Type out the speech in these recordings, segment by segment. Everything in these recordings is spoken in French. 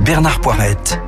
Bernard Poirette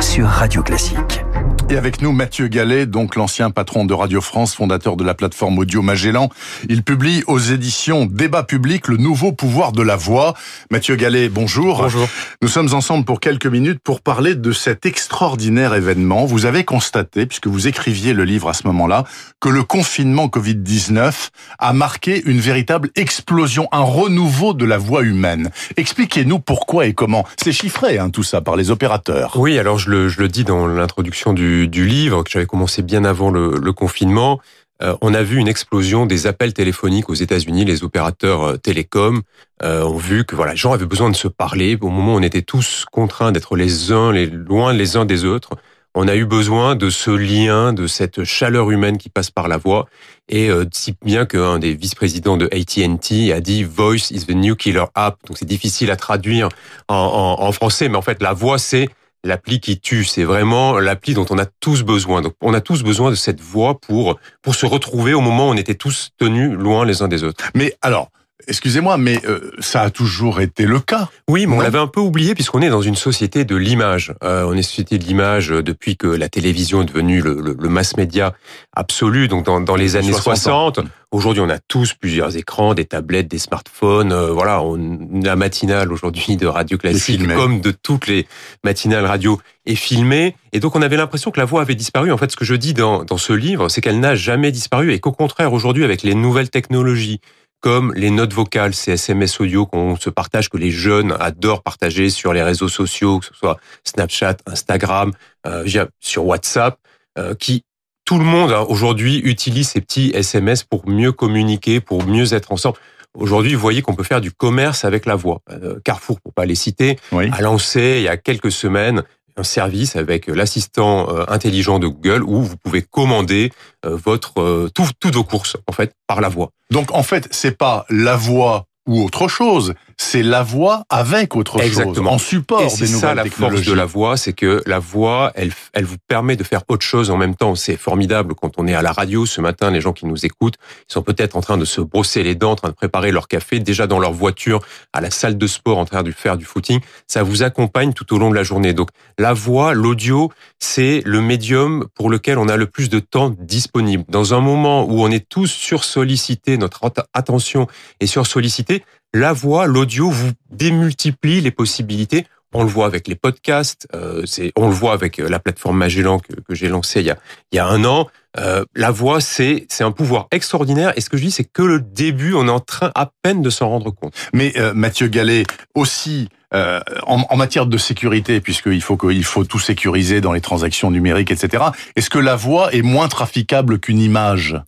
sur Radio Classique. Et avec nous, Mathieu Gallet, donc l'ancien patron de Radio France, fondateur de la plateforme audio Magellan. Il publie aux éditions Débat public le nouveau pouvoir de la voix. Mathieu Gallet, bonjour. Bonjour. Nous sommes ensemble pour quelques minutes pour parler de cet extraordinaire événement. Vous avez constaté, puisque vous écriviez le livre à ce moment-là, que le confinement Covid-19 a marqué une véritable explosion, un renouveau de la voix humaine. Expliquez-nous pourquoi et comment. C'est chiffré, hein, tout ça, par les opérateurs. Oui, alors je le, je le dis dans l'introduction du du, livre, que j'avais commencé bien avant le, confinement, euh, on a vu une explosion des appels téléphoniques aux États-Unis. Les opérateurs euh, télécoms euh, ont vu que voilà, les gens avaient besoin de se parler. Au moment où on était tous contraints d'être les uns les loin les uns des autres, on a eu besoin de ce lien, de cette chaleur humaine qui passe par la voix. Et si bien qu'un des vice-présidents de AT&T a dit "Voice is the new killer app". Donc c'est difficile à traduire en, en français, mais en fait la voix c'est l'appli qui tue. C'est vraiment l'appli dont on a tous besoin. Donc, on a tous besoin de cette voix pour pour se retrouver au moment où on était tous tenus loin les uns des autres. Mais alors, Excusez-moi, mais euh, ça a toujours été le cas. Oui, mais on l'avait un peu oublié puisqu'on est dans une société de l'image. Euh, on est société de l'image depuis que la télévision est devenue le, le, mass média absolu. Donc dans, dans les années 60, aujourd'hui on a tous plusieurs écrans, des tablettes, des smartphones. Euh, voilà, on, la matinale aujourd'hui de radio classique, comme de toutes les matinales radio, est filmée. Et donc on avait l'impression que la voix avait disparu. En fait, ce que je dis dans, dans ce livre, c'est qu'elle n'a jamais disparu et qu'au contraire aujourd'hui, avec les nouvelles technologies comme les notes vocales, ces SMS audio qu'on se partage, que les jeunes adorent partager sur les réseaux sociaux, que ce soit Snapchat, Instagram, euh, sur WhatsApp, euh, qui tout le monde hein, aujourd'hui utilise ces petits SMS pour mieux communiquer, pour mieux être ensemble. Aujourd'hui, vous voyez qu'on peut faire du commerce avec la voix. Euh, Carrefour, pour pas les citer, a lancé il y a quelques semaines un service avec l'assistant euh, intelligent de Google où vous pouvez commander euh, votre euh, toutes vos courses en fait par la voix. Donc en fait, c'est pas la voix ou autre chose. C'est la voix avec autre Exactement. chose, en support Et c'est ça la force de la voix, c'est que la voix, elle, elle vous permet de faire autre chose en même temps. C'est formidable quand on est à la radio ce matin, les gens qui nous écoutent, ils sont peut-être en train de se brosser les dents, en train de préparer leur café, déjà dans leur voiture, à la salle de sport, en train de faire du footing. Ça vous accompagne tout au long de la journée. Donc la voix, l'audio, c'est le médium pour lequel on a le plus de temps disponible. Dans un moment où on est tous sursollicités, notre attention est sursollicitée, la voix, l'audio vous démultiplie les possibilités. On le voit avec les podcasts, euh, on le voit avec euh, la plateforme Magellan que, j'ai lancée il y a, un an. Euh, la voix, c'est c'est un pouvoir extraordinaire. Et ce que je dis, c'est que le début, on est en train à peine de s'en rendre compte. Mais Mathieu Gallet, aussi euh, en, en, matière de sécurité, puisqu'il faut faut tout sécuriser dans les transactions numériques, etc. Est-ce que la voix est moins trafiquable qu'une image?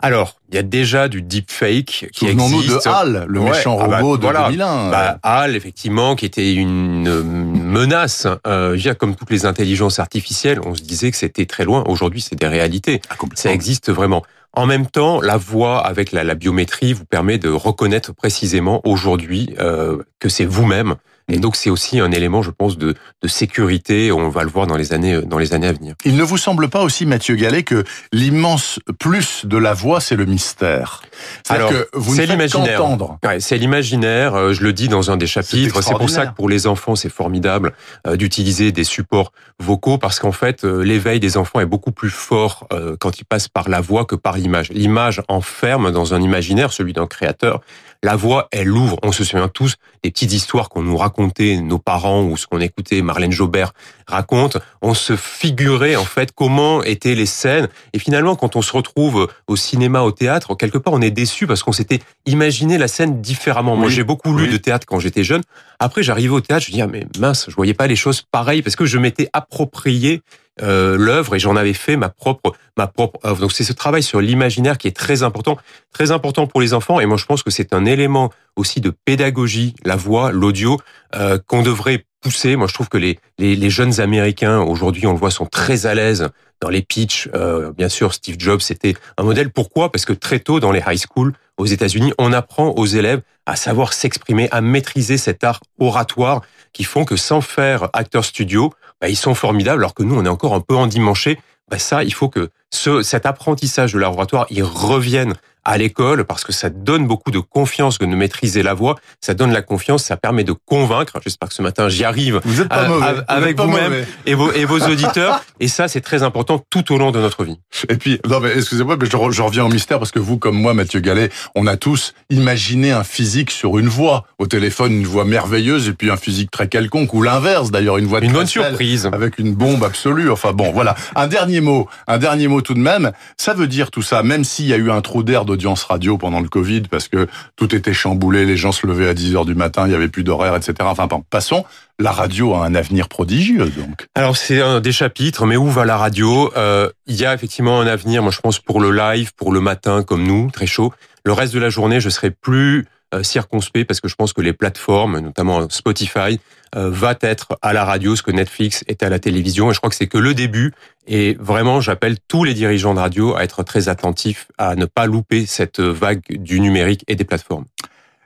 Alors, il y a déjà du deepfake qui existe. nous de HAL, le méchant ah bah, robot de 2001. Bah, HAL, effectivement, qui était une menace. Euh, comme toutes les intelligences artificielles, on se disait que c'était très loin. Aujourd'hui, c'est des réalités. Ah, Ça existe vraiment. En même temps, la voix avec la, la biométrie vous permet de reconnaître précisément aujourd'hui euh, que c'est vous-même et donc c'est aussi un élément, je pense, de, de sécurité. On va le voir dans les années dans les années à venir. Il ne vous semble pas aussi, Mathieu Gallet, que l'immense plus de la voix, c'est le mystère? Alors, que vous c'est l'imaginaire. Ouais, c'est l'imaginaire. Euh, je le dis dans un des chapitres. C'est pour ça que pour les enfants, c'est formidable euh, d'utiliser des supports vocaux parce qu'en fait, euh, l'éveil des enfants est beaucoup plus fort quand ils passent par la voix que par l'image. L'image enferme dans un imaginaire, celui d'un créateur. La voix, elle ouvre. On se souvient tous des petites histoires qu'on nous racontait, nos parents ou ce qu'on écoutait Marlène Jobert raconte. On se figurait en fait comment étaient les scènes. Et finalement, quand on se retrouve au cinéma, au théâtre, quelque part, on est déçu parce qu'on s'était imaginé la scène différemment. Moi, j'ai beaucoup lu de théâtre quand j'étais jeune. Après, j'arrivais au théâtre, je dis ah mais mince, je voyais pas les choses pareilles parce que je m'étais approprié euh, l'œuvre et j'en avais fait ma propre ma propre œuvre. Donc c'est ce travail sur l'imaginaire qui est très important, très important pour les enfants. Et moi je pense que c'est un élément aussi de pédagogie, la voix, l'audio, euh, qu'on devrait pousser. Moi je trouve que les les, les jeunes Américains aujourd'hui, on le voit, sont très à l'aise dans les pitchs. Euh, bien sûr, Steve Jobs c'était un modèle. Pourquoi? Parce que très tôt dans les high school aux États-Unis, on apprend aux élèves à savoir s'exprimer, à maîtriser cet art oratoire qui font que sans faire acteur studio, bah, ils sont formidables, alors que nous, on est encore un peu endimanchés. Bah, ça, il faut que ce, cet apprentissage de l'oratoire, il revienne à l'école parce que ça donne beaucoup de confiance de maîtriser la voix. Ça donne la confiance, ça permet de convaincre. J'espère que ce matin j'y arrive vous êtes pas mauvais. avec vous-même et vos, et vos auditeurs. et ça, c'est très important tout au long de notre vie. Et puis, non mais excusez-moi, mais je, je, reviens au mystère parce que vous, comme moi, Mathieu Gallet, on a tous imaginé un physique sur une voix. Au téléphone, une voix merveilleuse et puis un physique très quelconque ou l'inverse d'ailleurs, une voix une bonne surprise avec une bombe absolue. Enfin bon, voilà. Un dernier mot, un dernier mot tout de même. Ça veut dire tout ça, même s'il y a eu un trou d'air d'audience radio pendant le Covid parce que tout était chamboulé, les gens se levaient à 10 heures du matin, il y avait plus d'horaire, etc. Enfin, passons la radio a un avenir prodigieux, donc. Alors c'est un des chapitres, mais où va la radio? Euh, Il y a effectivement un avenir, moi je pense pour le live, pour le matin comme nous, très chaud. Le reste de la journée, je serai plus euh, circonspect parce que je pense que les plateformes, notamment Spotify, euh, va être à la radio ce que Netflix est à la télévision. Et je crois que c'est que le début. Et vraiment, j'appelle tous les dirigeants de radio à être très attentifs, à ne pas louper cette vague du numérique et des plateformes.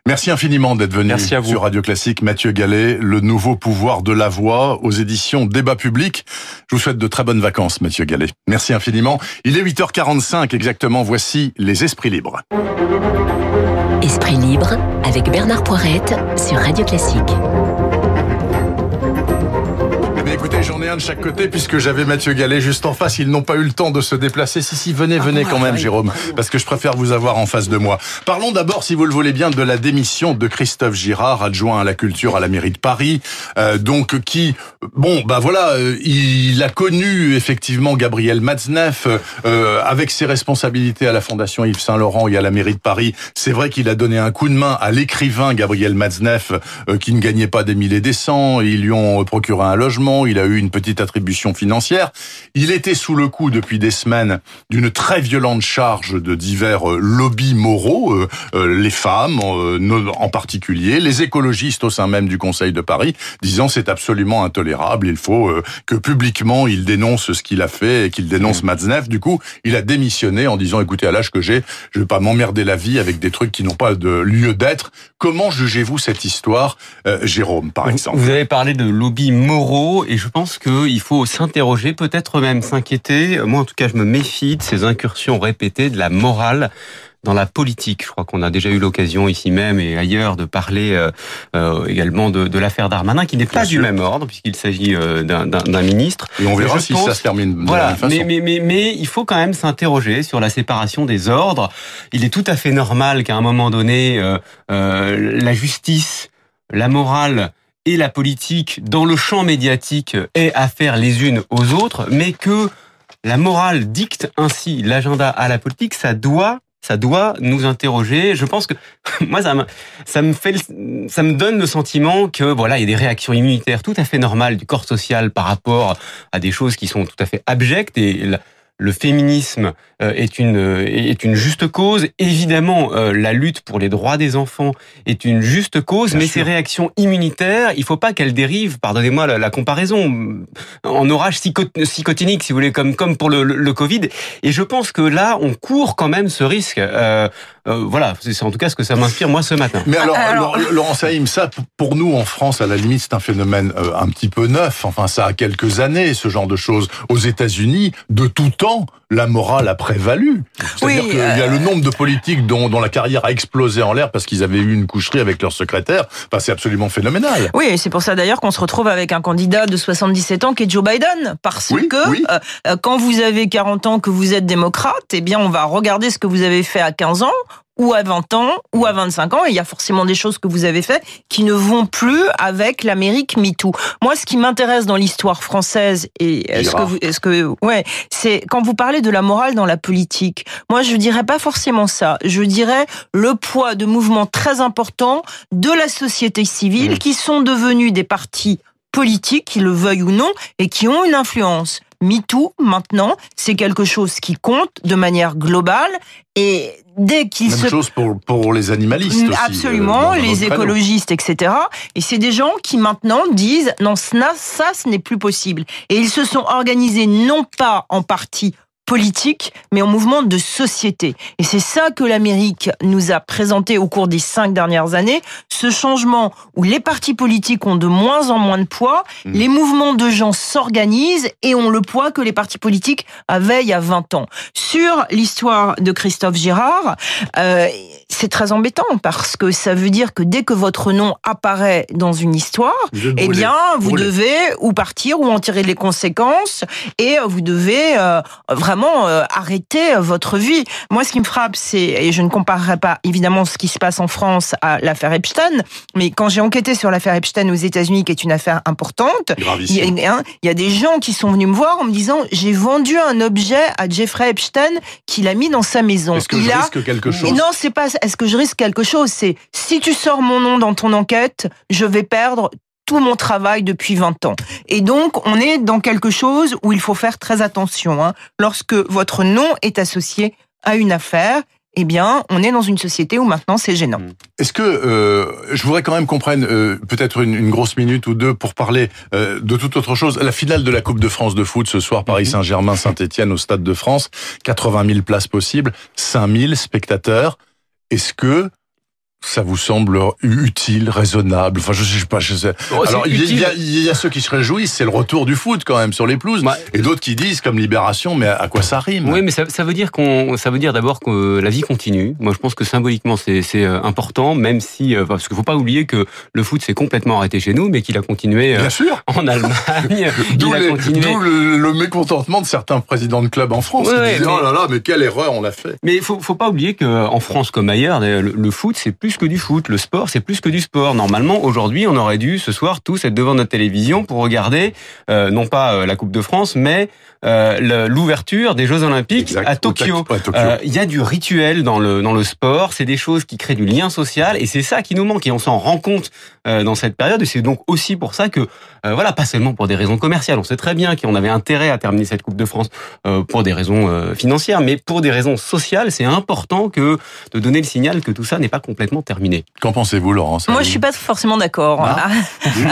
Merci infiniment d'être venu sur Radio Classique. Mathieu Gallet, le nouveau pouvoir de la voix aux éditions Débat Public. Je vous souhaite de très bonnes vacances, Mathieu Gallet. Merci infiniment. Il est 8h45 exactement. Voici les Esprits Libres. Esprit Libre avec Bernard Poirette sur Radio Classique. Écoutez, j'en ai un de chaque côté puisque j'avais Mathieu Gallet juste en face. Ils n'ont pas eu le temps de se déplacer. Si, si, venez, venez quand même, Jérôme, parce que je préfère vous avoir en face de moi. Parlons d'abord, si vous le voulez bien, de la démission de Christophe Girard, adjoint à la culture à la mairie de Paris. Euh, donc, qui, bon, bah voilà, euh, il a connu effectivement Gabriel Matzneff euh, avec ses responsabilités à la Fondation Yves Saint-Laurent et à la mairie de Paris. C'est vrai qu'il a donné un coup de main à l'écrivain Gabriel Matzneff, qui ne gagnait pas des milliers des cents. Ils lui ont procuré un logement il a eu une petite attribution financière. Il était sous le coup depuis des semaines d'une très violente charge de divers euh, lobbies moraux, euh, euh, les femmes en particulier, les écologistes au sein même du Conseil de Paris, disant c'est absolument intolérable, il faut que publiquement il dénonce ce qu'il a fait et qu'il dénonce mmh. Du coup, il a démissionné en disant écoutez, à l'âge que j'ai, je vais pas m'emmerder la vie avec des trucs qui n'ont pas de lieu d'être. Comment jugez-vous cette histoire, Jérôme, par exemple? Vous avez parlé de lobbies moraux et je pense qu'il faut s'interroger, peut-être même s'inquiéter. Moi, en tout cas, je me méfie de ces incursions répétées de la morale dans la politique. Je crois qu'on a déjà eu l'occasion ici même et ailleurs de parler euh, euh également de, de l'affaire Darmanin, qui n'est pas du même ordre puisqu'il s'agit euh, d'un ministre. Et on verra si ça se termine. Voilà, de la même mais, mais, mais, mais il faut quand même s'interroger sur la séparation des ordres. Il est tout à fait normal qu'à un moment donné, la justice, la morale et la politique dans le champ médiatique aient affaire les unes aux autres, mais que la morale dicte ainsi l'agenda à la politique, ça doit ça doit nous interroger. Je pense que moi ça me ça me fait ça me donne le sentiment que voilà, il y a des réactions immunitaires tout à fait normales du corps social par rapport à des choses qui sont tout à fait abjectes et le féminisme euh, est une euh, est une juste cause. Évidemment, euh, la lutte pour les droits des enfants est une juste cause, mais ces réactions immunitaires, il faut pas qu'elles dérivent. Pardonnez-moi la, comparaison en orage psychotinique, si vous voulez, comme comme pour le, le, Covid. Et je pense que là, on court quand même ce risque. Euh, voilà, c'est en tout cas ce que ça m'inspire moi ce matin. Mais alors, alors... Laurent Saïm, ça pour nous en France, à la limite, c'est un phénomène un petit peu neuf. Enfin, ça a quelques années, ce genre de choses. Aux États-Unis, de tout temps, la morale a prévalu. C'est-à-dire qu'il y a le nombre de politiques dont, dont la carrière a explosé en l'air parce qu'ils avaient eu une coucherie avec leur secrétaire. Enfin, c'est absolument phénoménal. Oui, c'est pour ça d'ailleurs qu'on se retrouve avec un candidat de 77 ans qui est Joe Biden. Parce que euh, euh, quand vous avez 40 ans, que vous êtes démocrate, eh bien, on va regarder ce que vous avez fait à 15 ans ou à 20 ans, ou à 25 ans. Et il y a forcément des choses que vous avez faites qui ne vont plus avec l'Amérique MeToo. Moi, ce qui m'intéresse dans l'histoire française et ce que, vous, ce que, ouais, c'est quand vous parlez de la morale dans la politique. Moi, je dirais pas forcément ça. Je dirais le poids de mouvements très importants de la société civile mmh. qui sont devenus des partis politiques, qu'ils le veuillent ou non, et qui ont une influence. MeToo, maintenant, c'est quelque chose qui compte de manière globale et dès qu'il se... chose pour, pour les animalistes aussi, Absolument, euh, les écologistes, etc. Et c'est des gens qui maintenant disent non, ça, ça ce n'est plus possible. Et ils se sont organisés non pas en partie politique, mais en mouvement de société. Et c'est ça que l'Amérique nous a présenté au cours des cinq dernières années, ce changement où les partis politiques ont de moins en moins de poids, mmh. les mouvements de gens s'organisent et ont le poids que les partis politiques avaient il y a 20 ans. Sur l'histoire de Christophe Girard, euh, c'est très embêtant parce que ça veut dire que dès que votre nom apparaît dans une histoire, eh bien, vous devez ou partir ou en tirer les conséquences et vous devez euh, vraiment euh, arrêter votre vie. Moi, ce qui me frappe, c'est, et je ne comparerai pas évidemment ce qui se passe en France à l'affaire Epstein, mais quand j'ai enquêté sur l'affaire Epstein aux États-Unis, qui est une affaire importante, il y, a, il y, a, des gens qui sont venus me voir en me disant j'ai vendu un objet à Jeffrey Epstein qu'il a mis dans sa maison. Est-ce que je risque quelque chose Non, c'est pas est-ce que je risque quelque chose? C'est si tu sors mon nom dans ton enquête, je vais perdre tout mon travail depuis 20 ans. Et donc, on est dans quelque chose où il faut faire très attention. Hein. Lorsque votre nom est associé à une affaire, eh bien, on est dans une société où maintenant c'est gênant. Hmm. Est-ce que euh, je voudrais quand même qu'on prenne euh, peut-être une, grosse minute ou deux pour parler euh, de toute autre chose. La finale de la Coupe de France de foot ce soir, Paris mhm. Saint-Germain, Saint-Étienne au Stade de France, 80 000 places possibles, 5 000 spectateurs. Est-ce que ça vous semble utile, raisonnable? Enfin, je sais pas. Je sais. Oh, Alors, il y, a, il y, a, ceux qui se réjouissent, c'est le retour du foot quand même sur les pelouses, et d'autres qui disent comme Libération, mais à quoi ça rime? Oui, mais ça, ça veut dire qu'on, ça veut dire d'abord que la vie continue. Moi, je pense que symboliquement, c'est, euh, important, même si euh, parce qu'il faut pas oublier que le foot s'est complètement arrêté chez nous, mais qu'il a continué euh, Bien sûr. en Allemagne. d'où, le, mécontentement de certains présidents de clubs en France qui disaient oh là là, mais quelle erreur on a fait. Mais il faut, faut pas oublier qu'en France comme ailleurs, le, le foot c'est plus que du foot. Le sport, c'est plus que du sport. Normalement, aujourd'hui, on aurait dû ce soir tous être devant notre télévision pour regarder, euh, non pas euh, la Coupe de France, mais euh, l'ouverture des Jeux Olympiques à Tokyo. Il y a du rituel dans le dans le sport. C'est des choses qui créent du lien social, et c'est ça qui nous manque. Et on s'en rend compte dans cette période. Et c'est donc aussi pour ça que, voilà, pas seulement pour des raisons commerciales. On sait très bien qu'on avait intérêt à terminer cette Coupe de France pour des raisons financières, mais pour des raisons sociales, c'est important que de donner le signal que tout ça n'est pas complètement terminé. Qu'en pensez-vous, Laurence Moi, je suis pas forcément d'accord. Ah.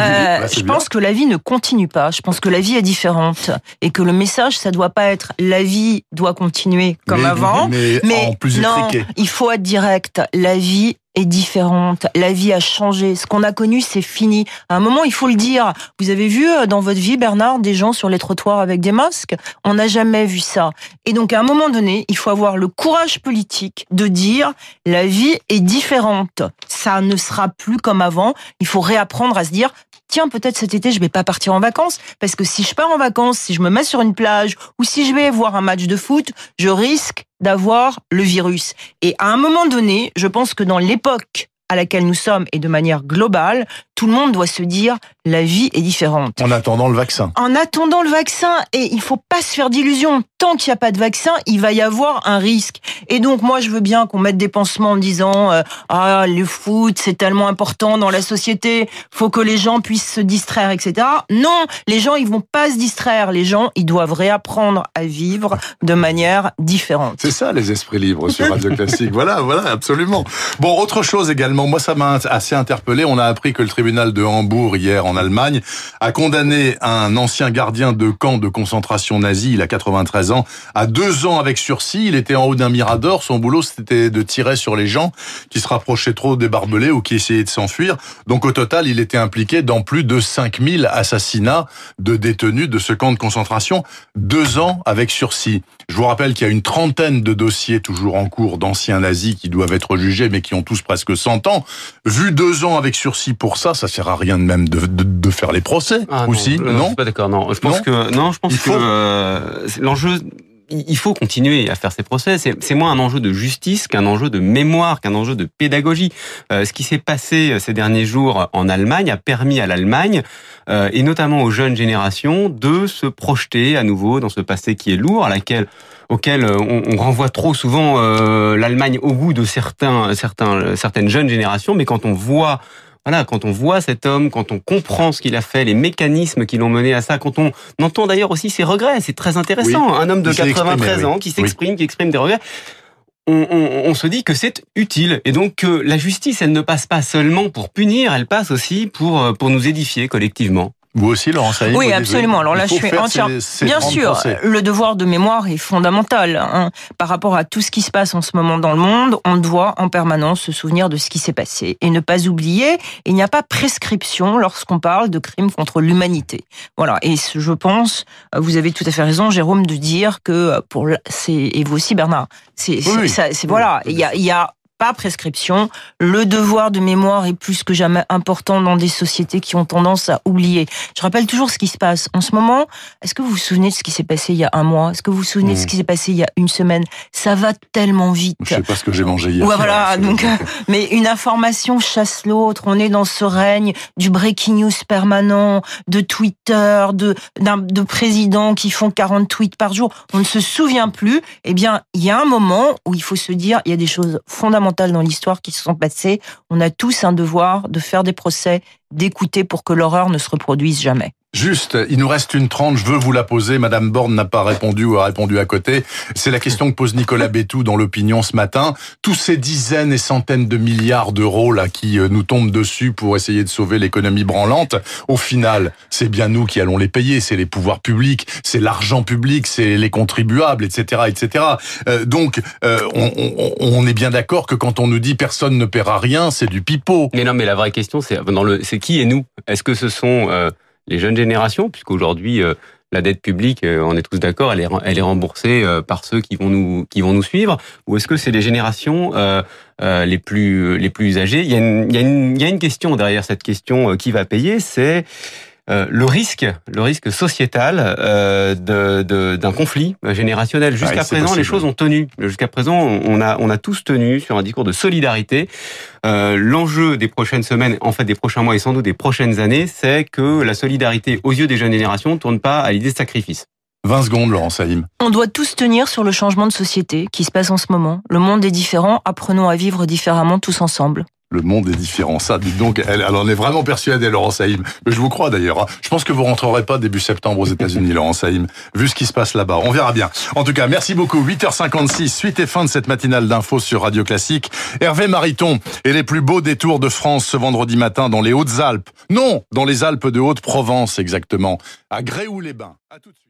Euh, je pense que la vie ne continue pas. Je pense que la vie est différente et que le message, ça doit pas être la vie doit continuer comme avant, mais, en plus non, il faut être direct. La vie est différente. La vie a changé. Ce qu'on a connu, c'est fini. À un moment, il faut le dire. Vous avez vu euh, dans votre vie, Bernard, des gens sur les trottoirs avec des masques? On n'a jamais vu ça. Et donc, à un moment donné, il faut avoir le courage politique de dire la vie est différente. Ça ne sera plus comme avant. Il faut réapprendre à se dire tiens, peut-être cet été, je vais pas partir en vacances, parce que si je pars en vacances, si je me mets sur une plage, ou si je vais voir un match de foot, je risque d'avoir le virus. Et à un moment donné, je pense que dans l'époque à laquelle nous sommes et de manière globale, tout le monde doit se dire la vie est différente. En attendant le vaccin. En attendant le vaccin, et il faut pas se faire d'illusions. Tant qu'il n'y a pas de vaccin, il va y avoir un risque. Et donc moi, je veux bien qu'on mette des pansements en disant euh, ah le foot c'est tellement important dans la société, faut que les gens puissent se distraire, etc. Non, les gens ils vont pas se distraire. Les gens ils doivent réapprendre à vivre de manière différente. C'est ça les esprits libres sur Radio Classique. voilà, voilà, absolument. Bon, autre chose également. Moi, ça m'a assez interpellé. On a appris que le tribunal de Hambourg hier en Allemagne a condamné un ancien gardien de camp de concentration nazi, il a 93 ans, à deux ans avec sursis. Il était en haut d'un mirador. Son boulot, c'était de tirer sur les gens qui se rapprochaient trop des barbelés ou qui essayaient de s'enfuir. Donc au total, il était impliqué dans plus de 5000 assassinats de détenus de ce camp de concentration. Deux ans avec sursis. Je vous rappelle qu'il y a une trentaine de dossiers toujours en cours d'anciens nazis qui doivent être jugés, mais qui ont tous presque 100 ans. Vu deux ans avec sursis pour ça, ça sert à rien de même de, de, de faire les procès ah, aussi, non, non, suis pas d'accord. Non, je pense que non, je pense que euh, l'enjeu il faut continuer à faire ces procès. C'est moins un enjeu de justice qu'un enjeu de mémoire, qu'un enjeu de pédagogie. Euh, ce qui s'est passé euh, ces derniers jours en Allemagne a permis à l'Allemagne, euh, et notamment aux jeunes générations, de se projeter à nouveau dans ce passé qui est lourd, à laquelle auquel on, on renvoie trop souvent l'Allemagne au goût de certains, certains, certaines jeunes générations. Mais quand on voit voilà, quand on voit cet homme, quand on comprend ce qu'il a fait, les mécanismes qui l'ont mené à ça, quand on entend d'ailleurs aussi ses regrets, c'est très intéressant. Un homme de 93 ans qui s'exprime, qui exprime des regrets. On, on, on, se dit que c'est utile et donc que la justice, elle ne passe pas seulement pour punir, elle passe aussi pour pour nous édifier collectivement. Vous aussi, Laurent Saïd Oui, absolument. Alors là, je suis entièrement. Bien sûr, le devoir de mémoire est fondamental. Hein. Par rapport à tout ce qui se passe en ce moment dans le monde, on doit en permanence se souvenir de ce qui s'est passé et ne pas oublier. Il n'y a pas prescription lorsqu'on parle de crimes contre l'humanité. Voilà. Et je pense, vous avez tout à fait raison, Jérôme, de dire que pour c'est et vous aussi, Bernard. C'est c'est voilà. Il y a il y a pas prescription. Le devoir de mémoire est plus que jamais important dans des sociétés qui ont tendance à oublier. Je rappelle toujours ce qui se passe en ce moment. Est-ce que vous vous souvenez de ce qui s'est passé il y a un mois? Est-ce que vous vous souvenez de ce hmm. qui s'est passé il y a une semaine? Ça va tellement vite. Je sais pas ce que j'ai mangé hier. Ouais, voilà. Donc, mais une information chasse l'autre. On est dans ce règne du breaking news permanent, de Twitter, de de présidents qui font 40 tweets par jour. On ne se souvient plus. Eh bien, il y a un moment où il faut se dire, il y a des choses fondamentales dans l'histoire qui se sont passées. On a tous un devoir de faire des procès, d'écouter pour que l'horreur ne se reproduise jamais. Juste, il nous reste une trente, je veux vous la poser. Madame Borne n'a pas répondu ou a répondu à côté. C'est la question que pose Nicolas Bétou dans l'opinion ce matin. Tous ces dizaines et centaines de milliards d'euros là qui euh, nous tombent dessus pour essayer de sauver l'économie branlante, au final, c'est bien nous qui allons les payer. C'est les pouvoirs publics, c'est l'argent public, c'est les contribuables, etc., etc. Euh, donc, euh, on, on, on, est bien d'accord que quand on nous dit personne ne paiera rien, c'est du pipeau. Mais non, mais la vraie question, c'est dans le, c'est qui et nous? Est-ce que ce sont les jeunes générations, puisqu'aujourd'hui euh, la dette publique, euh, on est tous d'accord, elle est, elle est remboursée euh, par ceux qui vont nous qui vont nous suivre, ou est-ce que c'est les générations les plus les plus âgées? Il y, a une, il, y a une, il y a une question derrière cette question qui va payer, c'est euh, le risque, le risque sociétal euh, d'un de, conflit générationnel. Jusqu'à présent, les choses ont tenu. Jusqu'à présent, on a, on a tous tenu sur un discours de solidarité. Euh, L'enjeu des prochaines semaines, en fait des prochains mois et sans doute des prochaines années, c'est que la solidarité aux yeux des jeunes générations ne tourne pas à l'idée de sacrifice. 20 secondes, Laurent Saïm. On doit tous tenir sur le changement de société qui se passe en ce moment. Le monde est différent, apprenons à vivre différemment tous ensemble le monde est différent. Ça, dites donc, elle, elle en est vraiment persuadée, Laurent Saïm. Mais je vous crois d'ailleurs. Hein. Je pense que vous rentrerez pas début septembre aux États-Unis, Laurent Saïm, vu ce qui se passe là-bas. On verra bien. En tout cas, merci beaucoup. 8h56, suite et fin de cette matinale d'infos sur Radio Classique. Hervé Mariton et les plus beaux détours de France ce vendredi matin dans les Hautes-Alpes. Non, dans les Alpes de Haute-Provence exactement, à Gréoux-les-Bains. À tout de suite.